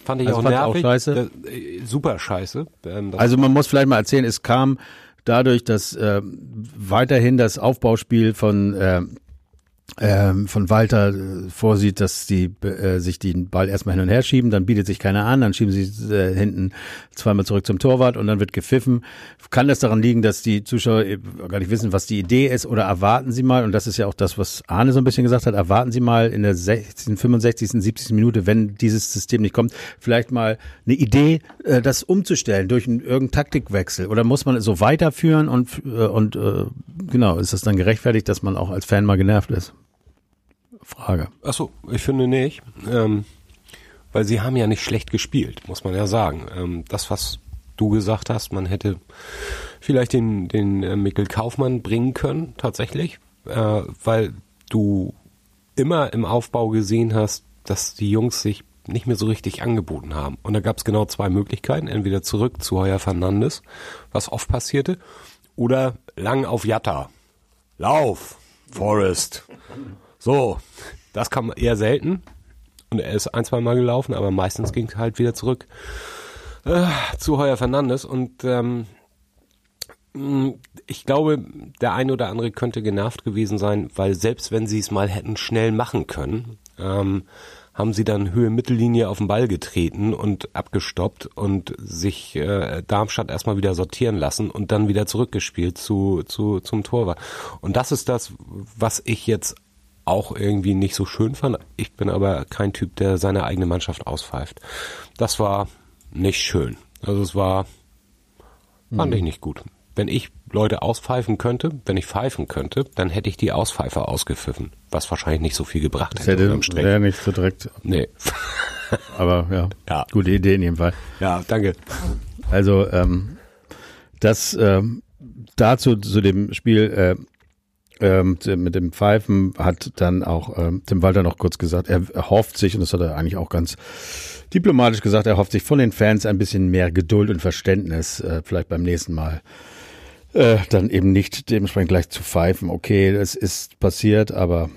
Fand ich also auch nervig. Auch scheiße. Das, äh, super scheiße. Ähm, also man muss vielleicht mal erzählen, es kam dadurch, dass äh, weiterhin das Aufbauspiel von äh, ähm, von Walter äh, vorsieht, dass die äh, sich den Ball erstmal hin und her schieben, dann bietet sich keiner an, dann schieben sie äh, hinten zweimal zurück zum Torwart und dann wird gepfiffen. Kann das daran liegen, dass die Zuschauer äh, gar nicht wissen, was die Idee ist oder erwarten sie mal, und das ist ja auch das, was Arne so ein bisschen gesagt hat, erwarten sie mal in der 16., 65., 70. Minute, wenn dieses System nicht kommt, vielleicht mal eine Idee, äh, das umzustellen durch einen irgendeinen Taktikwechsel oder muss man es so weiterführen und, äh, und äh, genau, ist das dann gerechtfertigt, dass man auch als Fan mal genervt ist? Frage. Achso, ich finde nicht. Ähm, weil sie haben ja nicht schlecht gespielt, muss man ja sagen. Ähm, das, was du gesagt hast, man hätte vielleicht den, den äh, Mikkel Kaufmann bringen können, tatsächlich, äh, weil du immer im Aufbau gesehen hast, dass die Jungs sich nicht mehr so richtig angeboten haben. Und da gab es genau zwei Möglichkeiten. Entweder zurück zu Heuer Fernandes, was oft passierte, oder lang auf Jatta. Lauf, Forest. So, das kam eher selten. Und er ist ein, zwei Mal gelaufen, aber meistens ging es halt wieder zurück äh, zu Heuer Fernandes. Und ähm, mm, ich glaube, der eine oder andere könnte genervt gewesen sein, weil selbst wenn sie es mal hätten schnell machen können, ähm, haben sie dann Höhe Mittellinie auf den Ball getreten und abgestoppt und sich äh, Darmstadt erstmal wieder sortieren lassen und dann wieder zurückgespielt zu, zu zum Torwart. Und das ist das, was ich jetzt auch irgendwie nicht so schön fand. Ich bin aber kein Typ, der seine eigene Mannschaft auspfeift. Das war nicht schön. Also es war fand mhm. ich nicht gut wenn ich Leute auspfeifen könnte, wenn ich pfeifen könnte, dann hätte ich die Auspfeifer ausgepfiffen, was wahrscheinlich nicht so viel gebracht das hätte. hätte wäre nicht so direkt. Nee. Aber ja, ja, gute Idee in jedem Fall. Ja, danke. Also ähm, das ähm, dazu zu dem Spiel äh, ähm, mit dem Pfeifen hat dann auch ähm, Tim Walter noch kurz gesagt, er erhofft sich, und das hat er eigentlich auch ganz diplomatisch gesagt, er hofft sich von den Fans ein bisschen mehr Geduld und Verständnis, äh, vielleicht beim nächsten Mal äh, dann eben nicht dementsprechend gleich zu pfeifen. Okay, es ist passiert, aber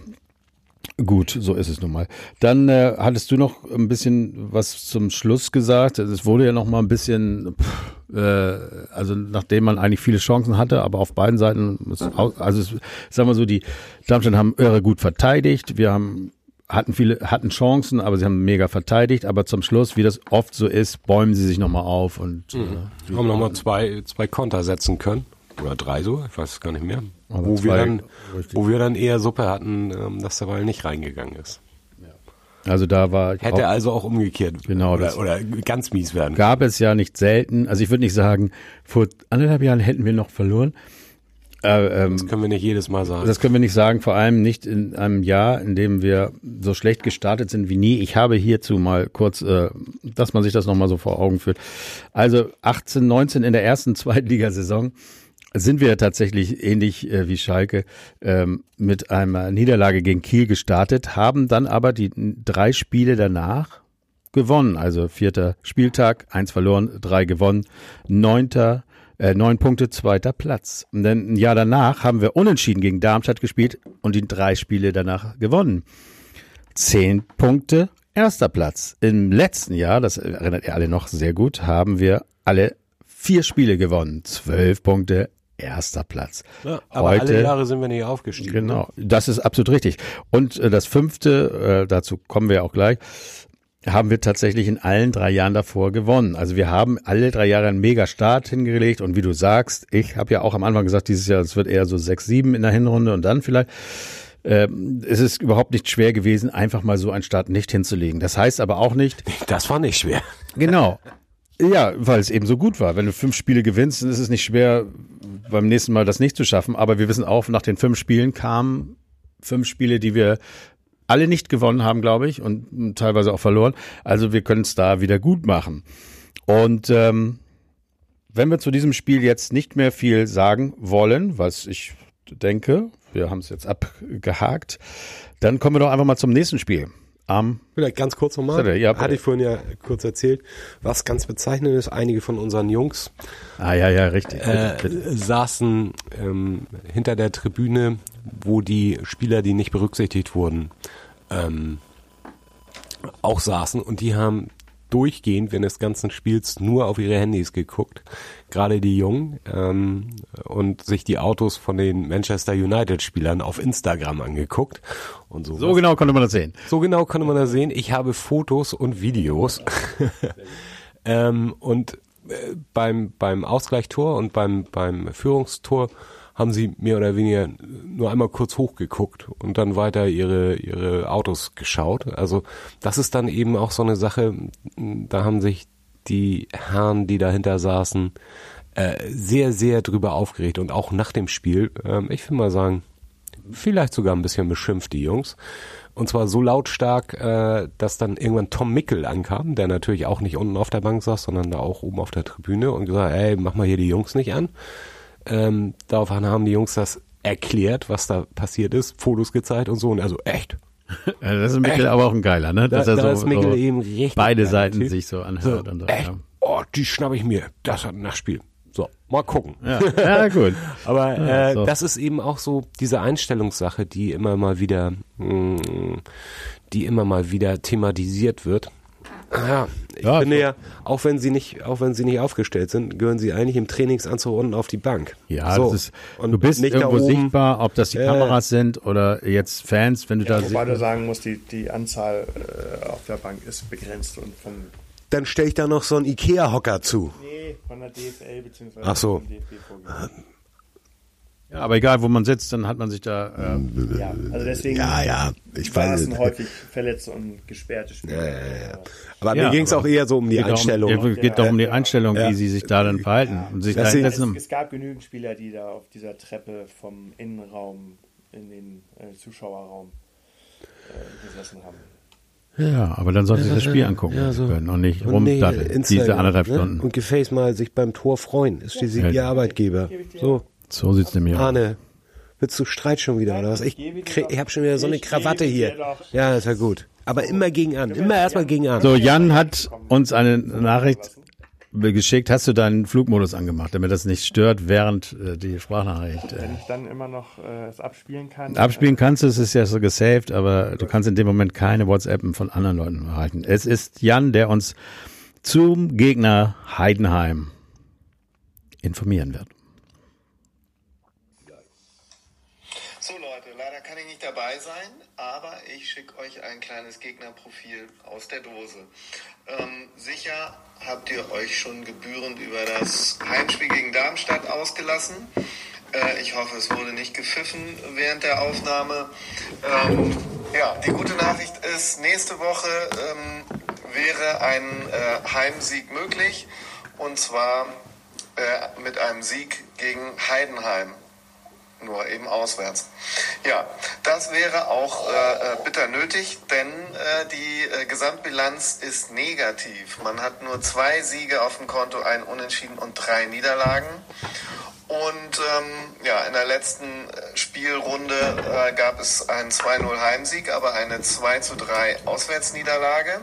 Gut, so ist es nun mal. Dann äh, hattest du noch ein bisschen was zum Schluss gesagt. Es wurde ja noch mal ein bisschen, pff, äh, also nachdem man eigentlich viele Chancen hatte, aber auf beiden Seiten, also es, sagen wir so, die Darmstadt haben irre gut verteidigt. Wir haben hatten viele hatten Chancen, aber sie haben mega verteidigt. Aber zum Schluss, wie das oft so ist, bäumen sie sich noch mal auf und mhm. äh, haben noch mal zwei zwei Konter setzen können oder drei so, ich weiß es gar nicht mehr. Aber wo wir dann, wo wir dann eher Suppe hatten, ähm, dass der Ball nicht reingegangen ist. Also da war hätte auch, also auch umgekehrt genau oder, oder ganz mies werden. Gab es ja nicht selten. Also ich würde nicht sagen, vor anderthalb Jahren hätten wir noch verloren. Äh, ähm, das können wir nicht jedes Mal sagen. Das können wir nicht sagen, vor allem nicht in einem Jahr, in dem wir so schlecht gestartet sind wie nie. Ich habe hierzu mal kurz, äh, dass man sich das nochmal so vor Augen führt. Also 18, 19 in der ersten Zweitligasaison sind wir tatsächlich ähnlich äh, wie Schalke ähm, mit einer Niederlage gegen Kiel gestartet, haben dann aber die drei Spiele danach gewonnen. Also vierter Spieltag, eins verloren, drei gewonnen, neunter, äh, neun Punkte, zweiter Platz. Und dann ein Jahr danach haben wir unentschieden gegen Darmstadt gespielt und die drei Spiele danach gewonnen. Zehn Punkte, erster Platz. Im letzten Jahr, das erinnert ihr alle noch sehr gut, haben wir alle vier Spiele gewonnen. Zwölf Punkte, erster Platz. Ja, aber Heute, alle Jahre sind wir nicht aufgestiegen. Genau, das ist absolut richtig. Und äh, das fünfte, äh, dazu kommen wir auch gleich, haben wir tatsächlich in allen drei Jahren davor gewonnen. Also wir haben alle drei Jahre einen Mega-Start hingelegt und wie du sagst, ich habe ja auch am Anfang gesagt, dieses Jahr es wird eher so sechs, sieben in der Hinrunde und dann vielleicht. Ähm, es ist überhaupt nicht schwer gewesen, einfach mal so einen Start nicht hinzulegen. Das heißt aber auch nicht. Das war nicht schwer. Genau. Ja, weil es eben so gut war. Wenn du fünf Spiele gewinnst, dann ist es nicht schwer, beim nächsten Mal das nicht zu schaffen. Aber wir wissen auch, nach den fünf Spielen kamen fünf Spiele, die wir alle nicht gewonnen haben, glaube ich, und teilweise auch verloren. Also wir können es da wieder gut machen. Und ähm, wenn wir zu diesem Spiel jetzt nicht mehr viel sagen wollen, was ich denke, wir haben es jetzt abgehakt, dann kommen wir doch einfach mal zum nächsten Spiel. Um, Vielleicht ganz kurz nochmal. Ja, Hatte ich vorhin ja kurz erzählt. Was ganz bezeichnend ist, einige von unseren Jungs ah, ja, ja, richtig. Äh, saßen ähm, hinter der Tribüne, wo die Spieler, die nicht berücksichtigt wurden, ähm, auch saßen und die haben durchgehend während des ganzen Spiels nur auf ihre Handys geguckt, gerade die Jungen, ähm, und sich die Autos von den Manchester United-Spielern auf Instagram angeguckt. Und so, so genau konnte man das sehen. So genau konnte man das sehen. Ich habe Fotos und Videos. ähm, und äh, beim, beim Ausgleichstor und beim, beim Führungstor haben sie mehr oder weniger nur einmal kurz hochgeguckt und dann weiter ihre, ihre Autos geschaut. Also das ist dann eben auch so eine Sache, da haben sich die Herren, die dahinter saßen, äh, sehr, sehr drüber aufgeregt und auch nach dem Spiel, äh, ich will mal sagen, vielleicht sogar ein bisschen beschimpft, die Jungs. Und zwar so lautstark, äh, dass dann irgendwann Tom Mickel ankam, der natürlich auch nicht unten auf der Bank saß, sondern da auch oben auf der Tribüne und gesagt, ey, mach mal hier die Jungs nicht an. Ähm, daraufhin haben die Jungs das erklärt, was da passiert ist, Fotos gezeigt und so. Und also echt, das ist Mikkel aber auch ein geiler, ne? Dass da, er so, da ist Mikkel so eben richtig beide Seiten sich so anhört. So, und so, echt? Ja. Oh, die schnapp ich mir. Das hat ein Nachspiel. So, mal gucken. Ja, ja gut. Aber äh, so. das ist eben auch so diese Einstellungssache, die immer mal wieder, mh, mm, die immer mal wieder thematisiert wird. Ja, ich ja, finde ja, auch wenn sie nicht, auch wenn sie nicht aufgestellt sind, gehören sie eigentlich im Trainingsanzug unten auf die Bank. Ja, so. ist, und du bist nicht irgendwo sichtbar, ob das die äh, Kameras sind oder jetzt Fans, wenn du ja, da Wobei du sagen musst, die, die Anzahl äh, auf der Bank ist begrenzt und vom dann stelle ich da noch so einen Ikea-Hocker zu. Nee, von der DFL bzw. Ach so. Ja, aber egal, wo man sitzt, dann hat man sich da. Äh ja, also deswegen. Ja, ja. Ich weiß. häufig verletzte und gesperrte Spieler. Ja, ja, ja. Aber ja, mir ging es auch eher so um die geht Einstellung. Es geht doch um die Einstellung, wie sie sich da dann verhalten. Und sich da es, es gab genügend Spieler, die da auf dieser Treppe vom Innenraum in den äh, Zuschauerraum äh, gesessen haben. Ja, aber dann sollten Sie das Spiel angucken ja, so. können und nicht rumdatteln, nee, diese anderthalb ne? Stunden. Und Gefäß mal sich beim Tor freuen, ist schließlich ja. Ihr Arbeitgeber. So, so sieht's nämlich aus. Arne, willst du Streit schon wieder oder was? Ich, ich habe schon wieder so eine Krawatte hier. Ja, ist ja gut. Aber immer gegen an, immer erstmal gegen an. So, Jan hat uns eine Nachricht geschickt, hast du deinen Flugmodus angemacht, damit das nicht stört, während äh, die Sprachnachricht. Äh, Wenn ich dann immer noch äh, es abspielen kann. Abspielen kannst du, es ist ja so gesaved, aber du kannst in dem Moment keine WhatsApp von anderen Leuten erhalten. Es ist Jan, der uns zum Gegner Heidenheim informieren wird. So Leute, leider kann ich nicht dabei sein, aber ich schicke euch ein kleines Gegnerprofil aus der Dose. Ähm, sicher habt ihr euch schon gebührend über das Heimspiel gegen Darmstadt ausgelassen. Äh, ich hoffe, es wurde nicht gepfiffen während der Aufnahme. Ähm, ja, die gute Nachricht ist, nächste Woche ähm, wäre ein äh, Heimsieg möglich und zwar äh, mit einem Sieg gegen Heidenheim nur eben auswärts. Ja, das wäre auch äh, äh, bitter nötig, denn äh, die äh, Gesamtbilanz ist negativ. Man hat nur zwei Siege auf dem Konto, ein Unentschieden und drei Niederlagen. Und ähm, ja, in der letzten äh, Spielrunde äh, gab es einen 2-0 Heimsieg, aber eine 2 3 Auswärtsniederlage.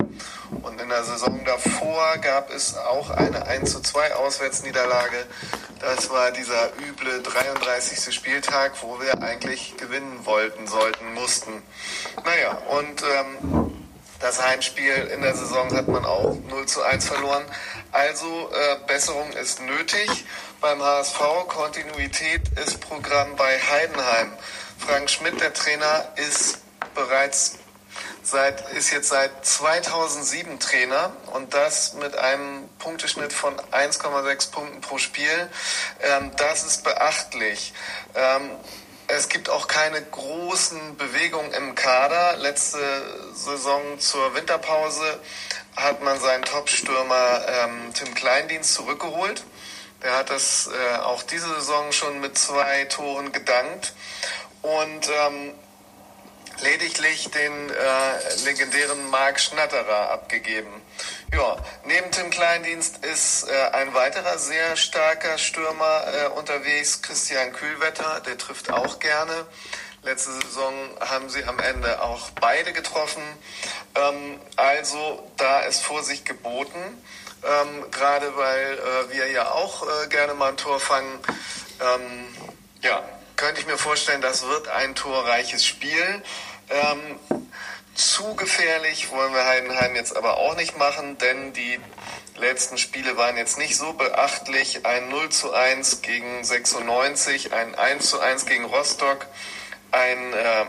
Und in der Saison davor gab es auch eine 1 2 Auswärtsniederlage. Das war dieser üble 33. Spieltag, wo wir eigentlich gewinnen wollten, sollten, mussten. Naja, und ähm, das Heimspiel in der Saison hat man auch 0 zu 1 verloren. Also äh, Besserung ist nötig beim HSV. Kontinuität ist Programm bei Heidenheim. Frank Schmidt, der Trainer, ist bereits seit, ist jetzt seit 2007 Trainer und das mit einem Punkteschnitt von 1,6 Punkten pro Spiel. Ähm, das ist beachtlich. Ähm, es gibt auch keine großen Bewegungen im Kader. Letzte Saison zur Winterpause hat man seinen Top-Stürmer ähm, Tim Kleindienst zurückgeholt. Der hat das äh, auch diese Saison schon mit zwei Toren gedankt und ähm, lediglich den äh, legendären Marc Schnatterer abgegeben. Ja, neben Tim Kleindienst ist äh, ein weiterer sehr starker Stürmer äh, unterwegs, Christian Kühlwetter, der trifft auch gerne. Letzte Saison haben sie am Ende auch beide getroffen. Ähm, also da ist Vorsicht geboten ähm, gerade weil äh, wir ja auch äh, gerne mal ein Tor fangen. Ähm, ja, könnte ich mir vorstellen, das wird ein torreiches Spiel. Ähm, zu gefährlich wollen wir Heidenheim jetzt aber auch nicht machen, denn die letzten Spiele waren jetzt nicht so beachtlich. Ein 0 zu 1 gegen 96, ein 1 zu 1 gegen Rostock, ein äh,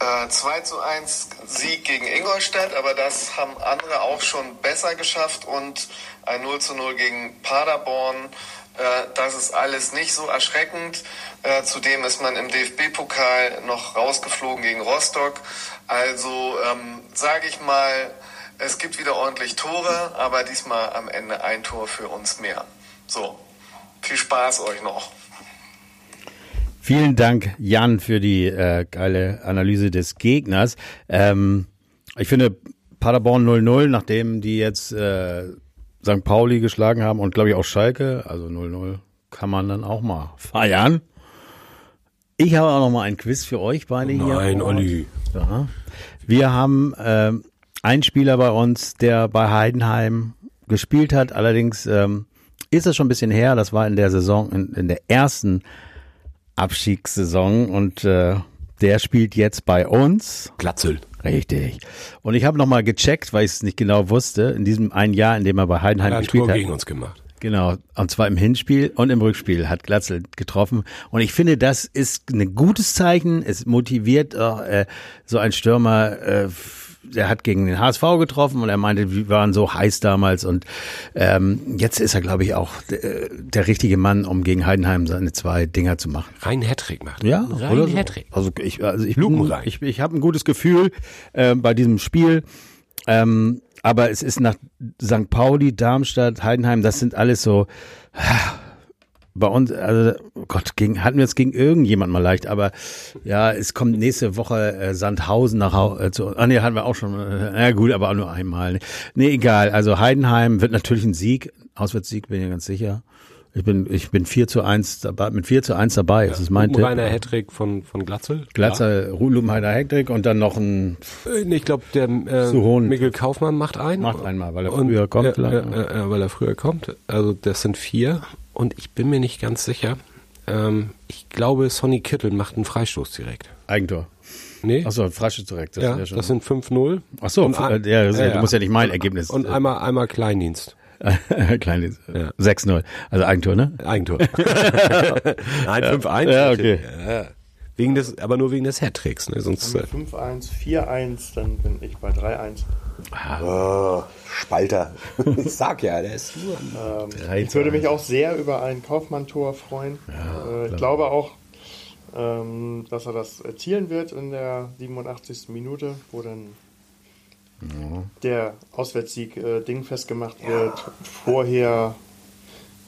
äh, 2 zu 1 Sieg gegen Ingolstadt, aber das haben andere auch schon besser geschafft und ein 0 zu 0 gegen Paderborn. Äh, das ist alles nicht so erschreckend. Äh, zudem ist man im DFB-Pokal noch rausgeflogen gegen Rostock. Also ähm, sage ich mal, es gibt wieder ordentlich Tore, aber diesmal am Ende ein Tor für uns mehr. So, viel Spaß euch noch. Vielen Dank, Jan, für die äh, geile Analyse des Gegners. Ähm, ich finde Paderborn 0-0, nachdem die jetzt äh, St. Pauli geschlagen haben und glaube ich auch Schalke, also 0-0, kann man dann auch mal feiern. Ich habe auch noch mal ein Quiz für euch beide hier. Nein, Olli. Ja. Wir haben äh, einen Spieler bei uns, der bei Heidenheim gespielt hat. Allerdings ähm, ist es schon ein bisschen her. Das war in der Saison, in, in der ersten Abstiegssaison und äh, der spielt jetzt bei uns. Glatzel. Richtig. Und ich habe nochmal gecheckt, weil ich es nicht genau wusste, in diesem einen Jahr, in dem er bei Heidenheim er gespielt Tor hat. gegen uns gemacht. Genau, und zwar im Hinspiel und im Rückspiel hat Glatzel getroffen. Und ich finde, das ist ein gutes Zeichen. Es motiviert äh, so ein Stürmer. Äh, der hat gegen den HSV getroffen und er meinte, wir waren so heiß damals und ähm, jetzt ist er, glaube ich, auch der, der richtige Mann, um gegen Heidenheim seine zwei Dinger zu machen. Rein Hattrick macht. Ja, rein oder so. Hattrick. Also ich, also ich, ich, ich habe ein gutes Gefühl äh, bei diesem Spiel. Ähm, aber es ist nach St. Pauli, Darmstadt, Heidenheim, das sind alles so bei uns, also Gott, gegen, hatten wir es gegen irgendjemand mal leicht, aber ja, es kommt nächste Woche äh, Sandhausen nach Hause. Äh, zu, ah nee, hatten wir auch schon, äh, ja gut, aber auch nur einmal. Nee, egal. Also Heidenheim wird natürlich ein Sieg, Auswärtssieg, bin ich ganz sicher. Ich bin, ich bin 4 zu 1 dabei, mit 4 zu 1 dabei. Ja. Das ist mein Tipp. Rainer Hedrick von, von Glatzel. Glatzel, ja. Rubenheider Hedrick und dann noch ein. Äh, ich glaube, der äh, Mikkel Kaufmann macht einen. Macht einmal, weil er und, früher kommt. Äh, äh, weil er früher kommt. Also, das sind vier. Und ich bin mir nicht ganz sicher. Ähm, ich glaube, Sonny Kittel macht einen Freistoß direkt. Eigentor. Nee. Achso, Freistoß direkt. Das, ja, das sind 5-0. Achso, ja, ja, du musst ja nicht mein Ergebnis. Und einmal, einmal Kleindienst. Kleine ja. 6-0. Also Eigentor, ne? Eigentor. Nein, 5-1. Ja, okay. Ja. Wegen des, aber nur wegen des Hattricks, ne? Sonst. 5-1, 4-1, dann bin ich bei 3-1. Ah. Oh, Spalter. ich sag ja, der ist nur. Ähm, ich würde mich auch sehr über ein Kaufmann-Tor freuen. Ja, äh, ich glaube auch, ähm, dass er das erzielen wird in der 87. Minute, wo dann ja. der Auswärtssieg äh, dingfest gemacht ja. wird. Vorher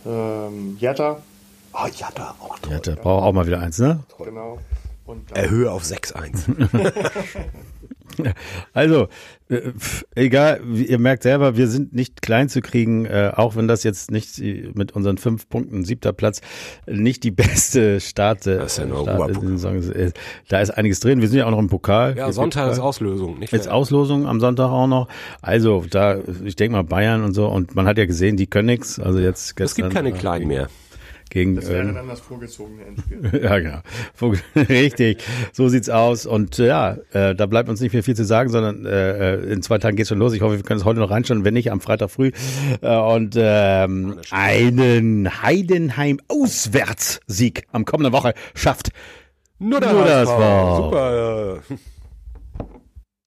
ähm, Jatta. Ah, oh, Jatta auch toll. Jatta braucht auch mal wieder eins, ne? Genau. Erhöhe auf 6-1. Also, äh, egal, ihr merkt selber, wir sind nicht klein zu kriegen, äh, auch wenn das jetzt nicht mit unseren fünf Punkten, siebter Platz, nicht die beste Start, das ist ja nur Start ist. Da ist einiges drin. Wir sind ja auch noch im Pokal. Ja, Sonntag ist Auslösung. Nicht Jetzt Auslosung am Sonntag auch noch. Also, da, ich denke mal Bayern und so. Und man hat ja gesehen, die können nix. Also jetzt gestern. Es gibt keine Kleinen mehr. Gegen, das wäre ähm, dann das vorgezogene Endspiel. ja, genau. Richtig, so sieht's aus. Und äh, ja, äh, da bleibt uns nicht mehr viel zu sagen, sondern äh, äh, in zwei Tagen geht's schon los. Ich hoffe, wir können es heute noch reinschauen, wenn nicht, am Freitag früh. Äh, und ähm, einen Heidenheim-Auswärtssieg am kommenden Woche schafft nur, nur das war. Super.